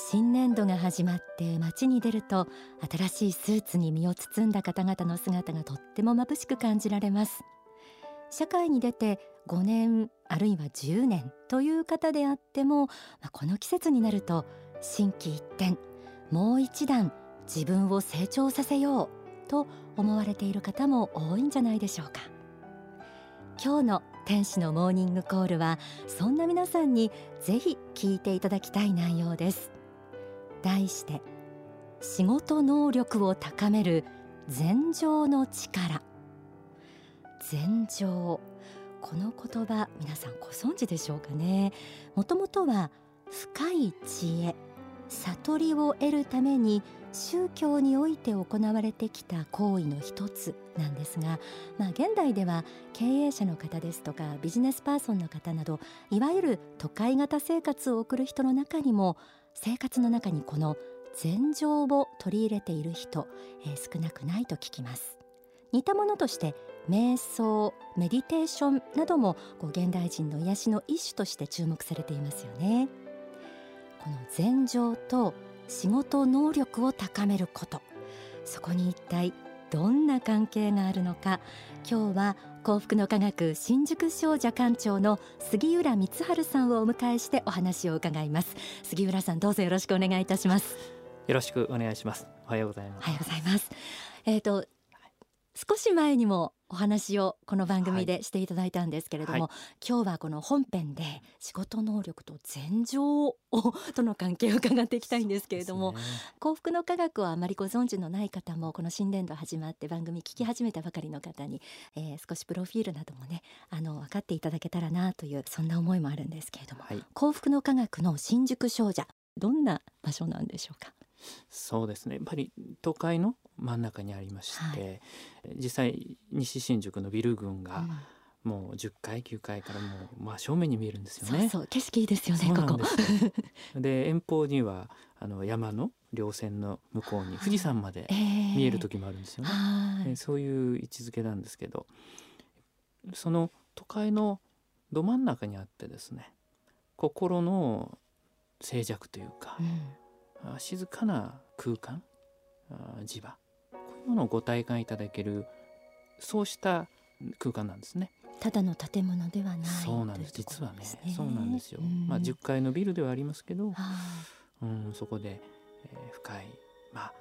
新年度が始まって街に出ると新しいスーツに身を包んだ方々の姿がとっても眩しく感じられます。社会に出て5年あるいは10年という方であってもこの季節になると心機一転もう一段自分を成長させようと思われている方も多いんじゃないでしょうか。今日の天使のモーニングコールはそんな皆さんにぜひ聞いていただきたい内容です。題して仕事能力を高める禅情の力。禅情。この言葉皆さんご存知でしょうかね。もともとは深い知恵。悟りを得るために宗教において行われてきた行為の一つなんですが、まあ、現代では経営者の方ですとかビジネスパーソンの方などいわゆる都会型生活を送る人の中にも生活の中にこの禅情を取り入れている人、えー、少なくないと聞きます。似たものとして瞑想メディテーションなどもこう現代人の癒しの一種として注目されていますよね。この禅情と仕事能力を高めること。そこに一体どんな関係があるのか。今日は幸福の科学新宿商社館長の杉浦光晴さんをお迎えしてお話を伺います。杉浦さんどうぞよろしくお願いいたします。よろしくお願いします。おはようございます。おはようございます。えっ、ー、と少し前にもお話をこの番組でしていただいたんですけれども、はい、今日はこの本編で仕事能力と禅情を との関係を伺っていきたいんですけれども、ね、幸福の科学をあまりご存知のない方もこの新年度始まって番組聞き始めたばかりの方に、えー、少しプロフィールなどもねあの分かっていただけたらなというそんな思いもあるんですけれども、はい、幸福の科学の新宿商社どんな場所なんでしょうか？そうですね。やっぱり都会の真ん中にありまして、はい、実際西新宿のビル群が、もう10階9階からもう真正面に見えるんですよね。そう景色いいですよねここ。で 遠方にはあの山の稜線の向こうに富士山まで見える時もあるんですよね。えー、そういう位置づけなんですけどその都会のど真ん中にあってですね心の静寂というか、うん、静かな空間磁場。ものをご体感いただけるそうした空間なんですね。ただの建物ではないそうなんです、実はねそうなんですよ、うん、まあ10階のビルではありますけど、うん、そこで、えー、深いまあ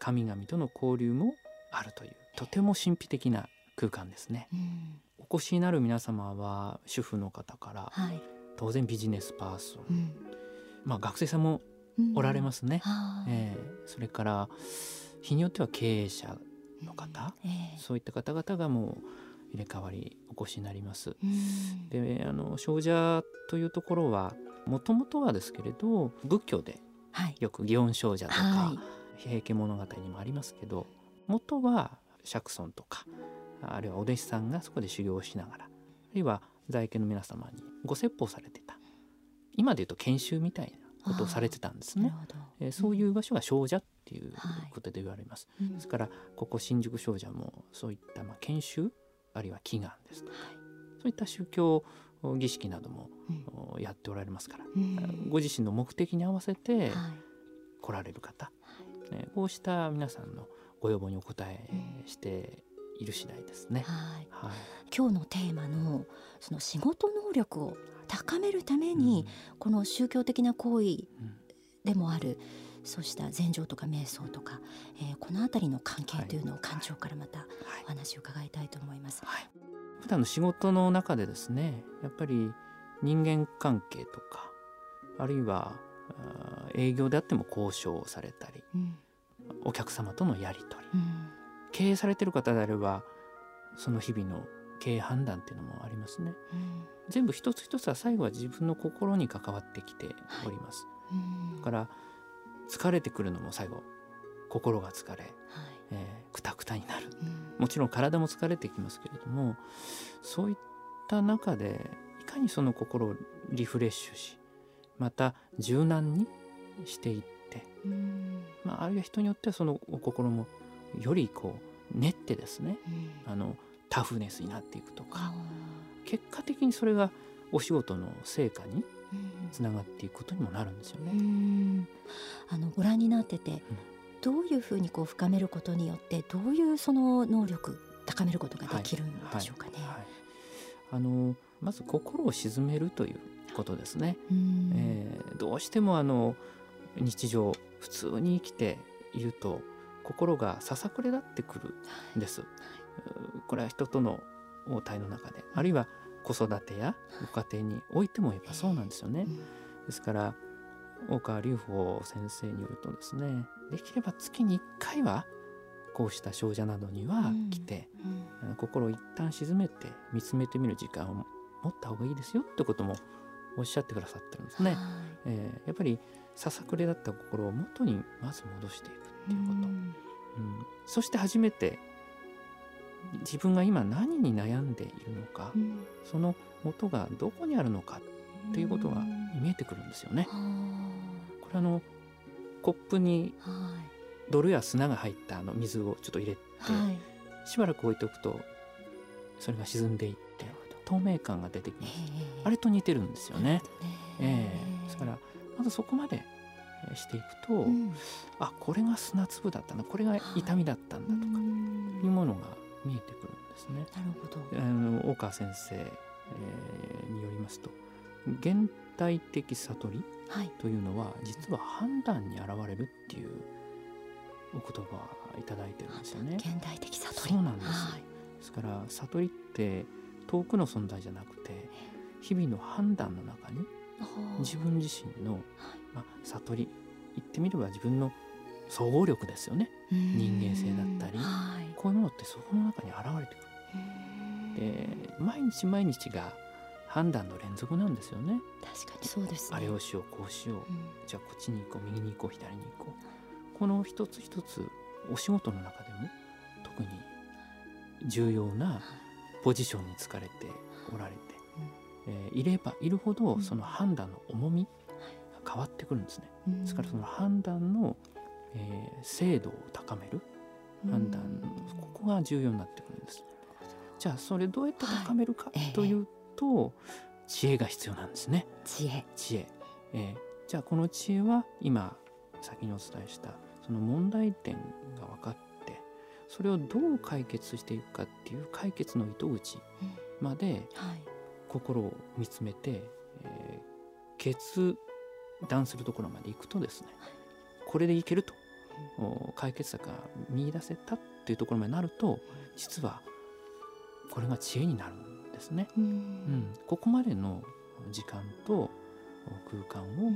神々との交流もあるというとても神秘的な空間ですね、うん、お越しになる皆様は主婦の方から、はい、当然ビジネスパーソン、まあ学生さんもおられますね、えー、それから日によっては経営者の方、えー、そういった方々がもう入れ替わりお越しになります。であの少者というところはもともとはですけれど仏教でよく祇園精舎とか、はい、平家物語にもありますけど元は釈尊とかあるいはお弟子さんがそこで修行をしながらあるいは在家の皆様にご説法されてた。今でいうと研修みたいなことをされてたんですね。えー、そういう場所が精舎っていうことで言われます。はい、ですからここ新宿精舎もそういったまあ研修あるいは祈願ですとか、はい、そういった宗教儀式などもやっておられますから、うん、ご自身の目的に合わせて来られる方、はい。ね、こうした皆さんのご要望にお答えしている次第ですね。はい、今日のテーマのその仕事能力を高めるために、うん、この宗教的な行為でもある、そうした禅情とか瞑想とか、えー、この辺りの関係というのを館長からまたお話を伺いたいと思います。はい、普段の仕事の中でですねやっぱり人間関係とかあるいは営業であっても交渉をされたり、うん、お客様とのやり取り、うん、経営されてる方であればその日々の経営判断っていうのもありますね、うん、全部一つ一つは最後は自分の心に関わってきております、はい、だから疲れてくるのも最後心が疲れ、はい、えー、くたくたになる、うん、もちろん体も疲れてきますけれどもそういった中でいかにその心をリフレッシュしまた柔軟にしていって、うん、まあ、あるいは人によってはそのお心もよりこう練ってですね、うん、あのタフネスになっていくとか結果的にそれがお仕事の成果につながっていくことにもなるんですよね。あのご覧になってて、どういうふうにこう深めることによってどういうその能力高めることができるんでしょうかね。はい。はい。はい、あのまず心を鎮めるということですね。えー、どうしてもあの日常普通に生きていると心がささくれ立ってくるんです。これは人との応対の中であるいは子育てやご家庭においてもやっぱそうなんですよね。ですから大川隆法先生によるとですねできれば月に1回はこうした少女などには来て、うん。うん、心を一旦沈めて見つめてみる時間を持った方がいいですよってこともおっしゃってくださってるんですね。えー、やっぱりささくれだった心を元にまず戻していくっていうこと、うん、うん、そして初めて自分が今何に悩んでいるのか、その元がどこにあるのかっていうことが見えてくるんですよね。これあのコップに泥や砂が入ったあの水をちょっと入れて、はい、しばらく置いておくとそれが沈んでいって透明感が出てきます。あれと似てるんですよね。えー、ですからまずそこまでしていくと、うん、あこれが砂粒だったなこれが痛みだったんだとか、いうものが見えてくるんですね。なるほど。あの大川先生、えー、によりますと現代的悟りというのは、はい、実は判断に現れるっていうお言葉いただいてるんですよね。現代的悟り。そうなんです、はい、ですから悟りって遠くの存在じゃなくて日々の判断の中に自分自身の、まあ、悟り。言ってみれば自分の総合力ですよね。人間性だったり、はい、こういうものってそこの中に現れてくる。で毎日毎日が判断の連続なんですよね。確かに。そうです、ね、あれをしようこうしよう、うん、じゃあこっちに行こう右に行こう左に行こう。この一つ一つお仕事の中でも特に重要なポジションにつかれておられて、うん、えー、いればいるほどその判断の重みが変わってくるんですね。うん、ですからその判断の、えー、精度を高める判断、ここが重要になってくるんです。じゃあそれどうやって高めるかというと、はいえ知恵が必要なんですね。知恵。知恵、えー、じゃあこの知恵は今先にお伝えしたその問題点が分かってそれをどう解決していくかっていう解決の糸口まで心を見つめて、えー、決断するところまでいくとですねこれでいけると解決策が見出せたっていうところまでなると実はこれが知恵になるんですね。うん、ここまでの時間と空間を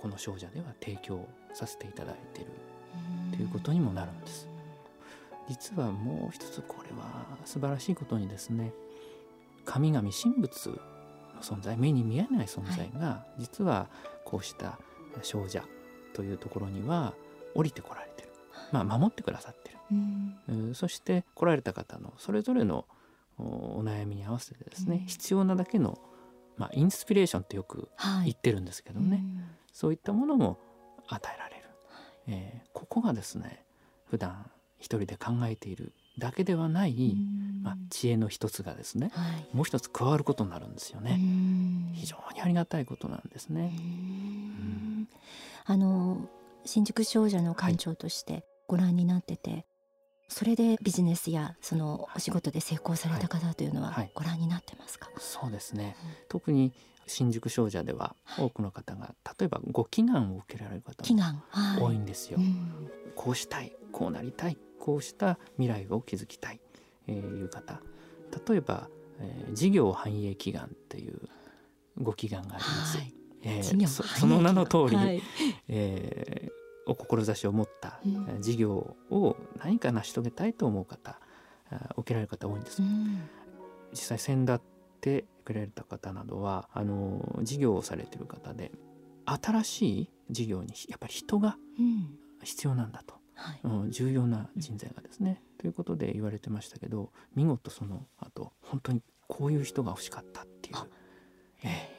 この少女では提供させていただいている。ということにもなるんです。実はもう一つこれは素晴らしいことにですね神々神仏の存在目に見えない存在が、実はこうした少女というところには降りてこられてる、まあ、守ってくださってる、うん、そして来られた方のそれぞれのお悩みに合わせてですね、うん、必要なだけの、まあ、インスピレーションってよく言ってるんですけどね、はいうん、そういったものも与えられる、えー、ここがですね普段一人で考えているだけではない、まあ、知恵の一つがですね、はい、もう一つ加わることになるんですよね。非常にありがたいことなんですね。あの新宿少女の館長としてご覧になってて、はい、それでビジネスやそのお仕事で成功された方というのはご覧になってますか、はい、そうですね、うん、特に新宿少女では多くの方が、例えばご祈願を受けられる方も多いんですよ、はいうん、こうしたいこうなりたいこうした未来を築きたい、えー、いう方。例えば、えー、事業繁栄祈願っていうご祈願があります。はいえー、そその名の通り、はい、えー、お志を持った事業を何か成し遂げたいと思う方、受けられる方多いんです。うん、実際先立ってくれた方などはあの事業をされてる方で新しい事業にやっぱり人が必要なんだと、はい、うん、重要な人材がですね、うん、ということで言われてましたけど見事その後本当にこういう人が欲しかったっていう。えー、現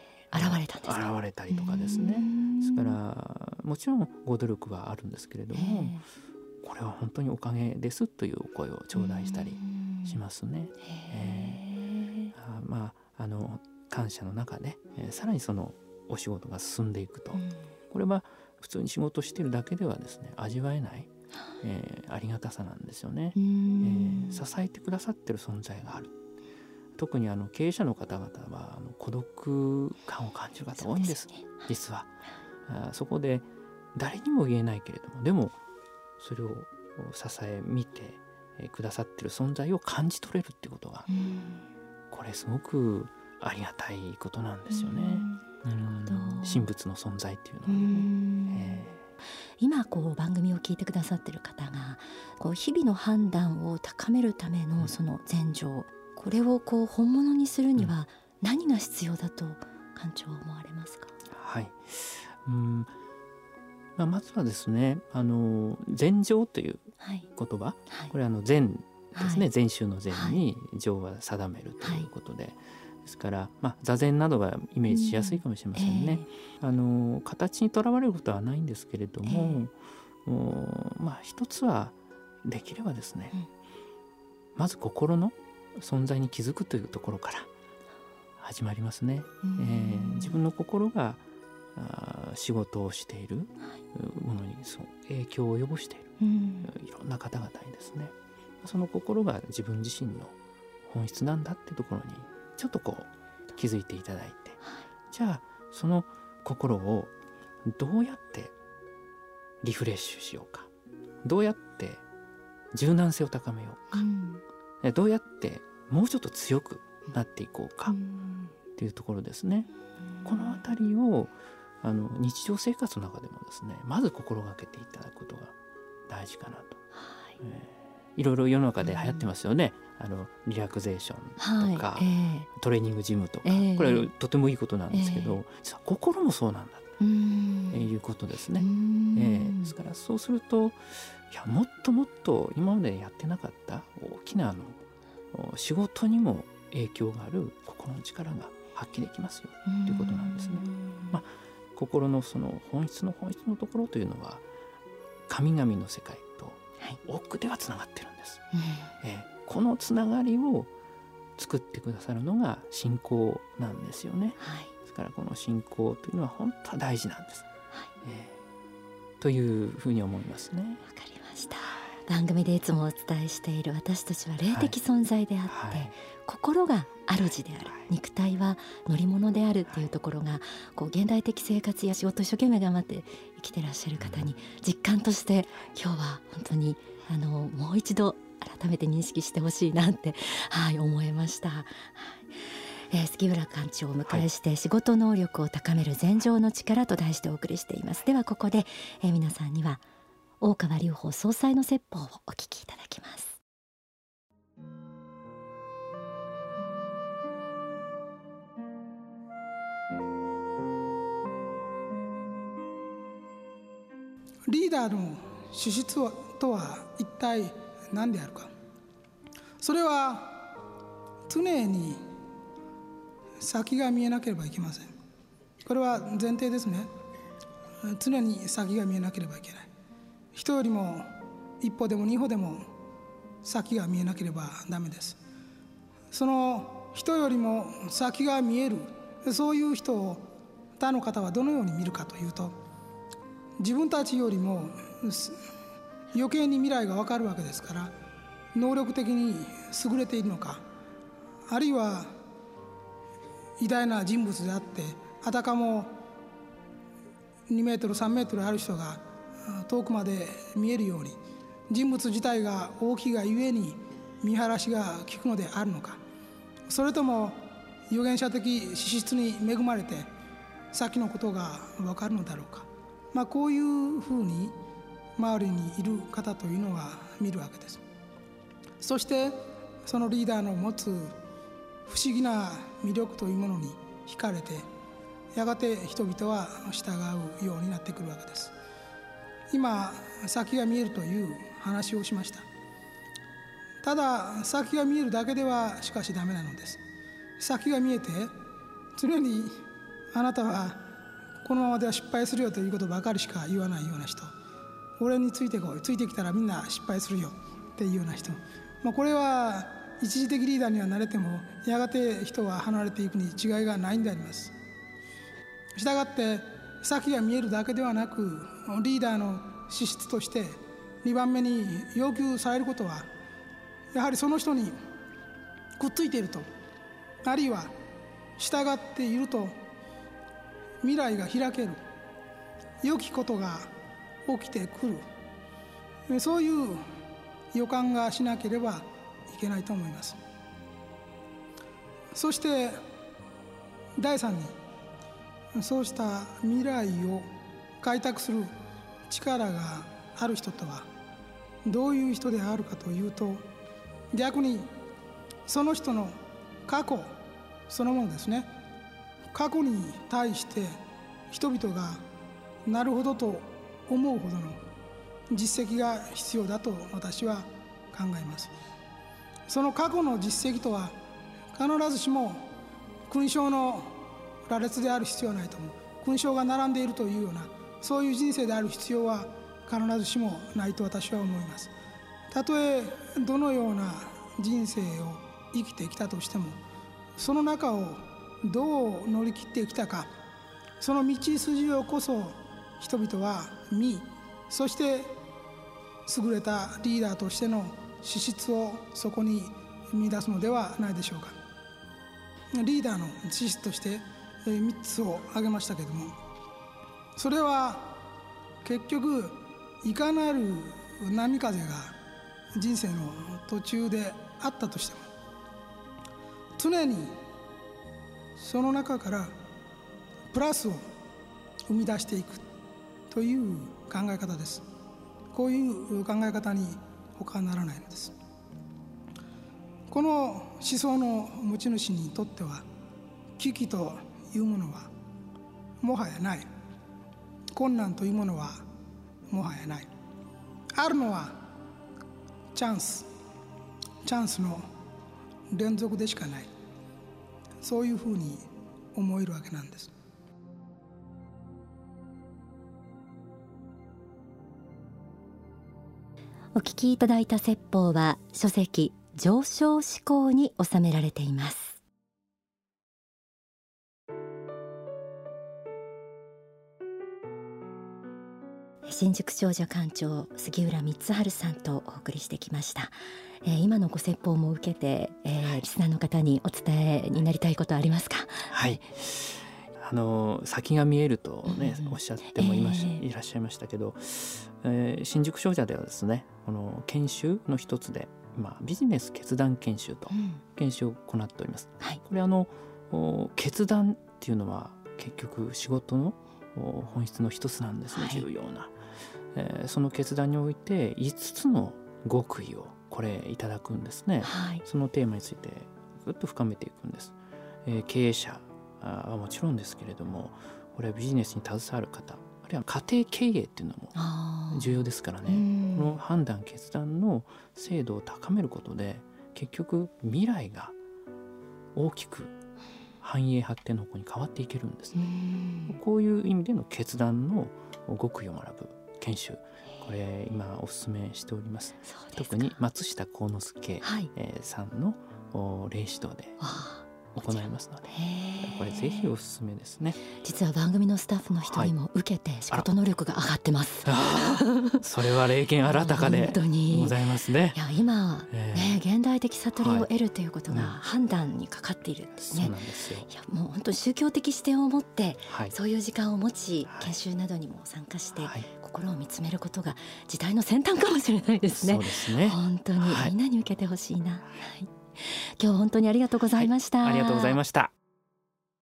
れたんです。現れたりとかですね。ですからもちろんご努力はあるんですけれども、これは本当におかげですというお声を頂戴したりしますね。え。ー、あまああの感謝の中で、えー、さらにそのお仕事が進んでいくと、これは普通に仕事してるだけではですね味わえない、えー、ありがたさなんですよね、えー、支えてくださってる存在がある特にあの経営者の方々はあの孤独感を感じる方多いんです、ね、実は。あそこで誰にも言えないけれどもでもそれを支え見てくださってる存在を感じ取れるってことがこれすごくありがたいことなんですよね。神仏の存在っていうのは、ね、今こう番組を聞いてくださってる方がこう日々の判断を高めるためのその前情これをこう本物にするには何が必要だと館長は思われますか、はい。うん。まあ、まずはですねあの禅情という言葉、はい、これあの禅ですね、はい、禅宗の禅に情は定めるということで、はい、ですから、まあ、座禅などがイメージしやすいかもしれませんね。えー、あの形にとらわれることはないんですけれども、えー、まあ一つはできればですね、うん、まず心の存在に気づくというところから始まりますね。えー、自分の心が仕事をしているものにそう影響を及ぼしている、いろんな方々にですねその心が自分自身の本質なんだってところにちょっとこう気づいていただいて、じゃあその心をどうやってリフレッシュしようかどうやって柔軟性を高めようか、うん、どうやってもうちょっと強くなっていこうかっていうところですね。この辺りをあの日常生活の中でもですねまず心がけていただくことが大事かなと、はい。えー、いろいろ世の中で流行ってますよね、うん、あのリラクゼーションとか、はいえー、トレーニングジムとか、えー、これはとてもいいことなんですけど、実は心もそうなんだということですね。えー、ですからそうするといやもっともっと今までやってなかった大きなあの仕事にも影響がある心の力が発揮できますよということなんですね。まあ心のその本質の本質のところというのは神々の世界と奥ではつながってるん。です、はい、えー、このつながりを作ってくださるのが信仰なんですよね、はい、ですからこの信仰というのは本当は大事なんです、はい。えー、というふうに思いますね。わかりました。番組でいつもお伝えしている私たちは霊的存在であって、はい。はい、心が主である、肉体は乗り物であるっていうところがこう現代的生活や仕事一生懸命頑張って生きてらっしゃる方に実感として今日は本当にあのもう一度改めて認識してほしいなって はい思いました。はい。えー、杉浦館長をお迎えして、仕事能力を高める禅情の力と題してお送りしています。ではここで、えー、皆さんには大川隆法総裁の説法をお聞きいただきますリーダーの資質とは一体何であるか。それは常に先が見えなければいけません。これは前提ですね。常に先が見えなければいけない。人よりも一歩でも二歩でも先が見えなければダメです。その人よりも先が見えるそういう人を他の方はどのように見るかというと自分たちよりも余計に未来が分かるわけですから能力的に優れているのかあるいは偉大な人物であってあたかも2メートル3メートルある人が遠くまで見えるように人物自体が大きいがゆえに見晴らしが効くのであるのかそれとも預言者的資質に恵まれて先のことが分かるのだろうか、まあ、こういうふうに周りにいる方というのは見るわけです。そしてそのリーダーの持つ不思議な魅力というものに惹かれてやがて人々は従うようになってくるわけです。今先が見えるという話をしました。ただ先が見えるだけではしかしダメなのです。先が見えて常にあなたはこのままでは失敗するよということばかりしか言わないような人。俺についてこいついてきたらみんな失敗するよっていうような人、まあ、これは一時的リーダーにはなれてもやがて人は離れていくに違いがないんであります。したがって先が見えるだけではなくリーダーの資質として2番目に要求されることはやはりその人にくっついているとあるいは従っていると未来が開ける。良きことが起きてくる。そういう予感がしなければいけないと思います。そして第三にそうした未来を開拓する力がある人とはどういう人であるかというと逆にその人の過去そのものですね。過去に対して人々がなるほどと思うほどの実績が必要だと私は考えます。その過去の実績とは必ずしも勲章の羅列である必要はないと思う。勲章が並んでいるというようなそういう人生である必要は必ずしもないと私は思います。たとえどのような人生を生きてきたとしてもその中をどう乗り切ってきたか。その道筋をこそ人々は見そして優れたリーダーとしての資質をそこに見出すのではないでしょうか。リーダーの資質として3つを挙げましたけども。それは結局いかなる波風が人生の途中であったとしても常にその中からプラスを生み出していくという考え方です。こういう考え方に他ならないのです。この思想の持ち主にとっては危機というものはもはやない。困難というものはもはやない。あるのはチャンス。チャンスの連続でしかない。そういうふうに思えるわけなんです。お聞きいただいた説法は書籍上昇思考に収められています。新宿少女館長杉浦光晴さんとお送りしてきました、えー、今のご説法も受けて、えー、リスナーの方にお伝えになりたいことありますか？はい。あの先が見えるとね、うん、おっしゃってもいまし、えー、いらっしゃいましたけど、えー、新宿商社ではですねこの研修の一つで、まあ、ビジネス決断研修と研修を行っております。うんはい、これあの決断っていうのは結局仕事の本質の一つなんですね、はい、重要な、えー、その決断において5つの極意をこれいただくんですね、はい、そのテーマについてぐっと深めていくんです、えー、経営者はもちろんですけれどもこれはビジネスに携わる方あるいは家庭経営っていうのも重要ですからね。この判断決断の精度を高めることで結局未来が大きく繁栄発展の方向に変わっていけるんですね。こういう意味での決断の極意を学ぶ研修これ今お勧めしております。特に松下幸之助、はい、えー、さんの霊指導で行いますのでこれぜひおすすめですね。実は番組のスタッフの人にも受けて仕事能力が上がってます、はい、それは霊験新たかでございますね。いや今、えー、ね現代的悟りを得るということが判断にかかっているんですね、そうなんですよ。いやもう本当宗教的視点を持って、はい、そういう時間を持ち、研修などにも参加して、心を見つめることが時代の先端かもしれないですね。そうですね。本当に、みんなに受けてほしいな。はい今日本当にありがとうございました、はい、ありがとうございました。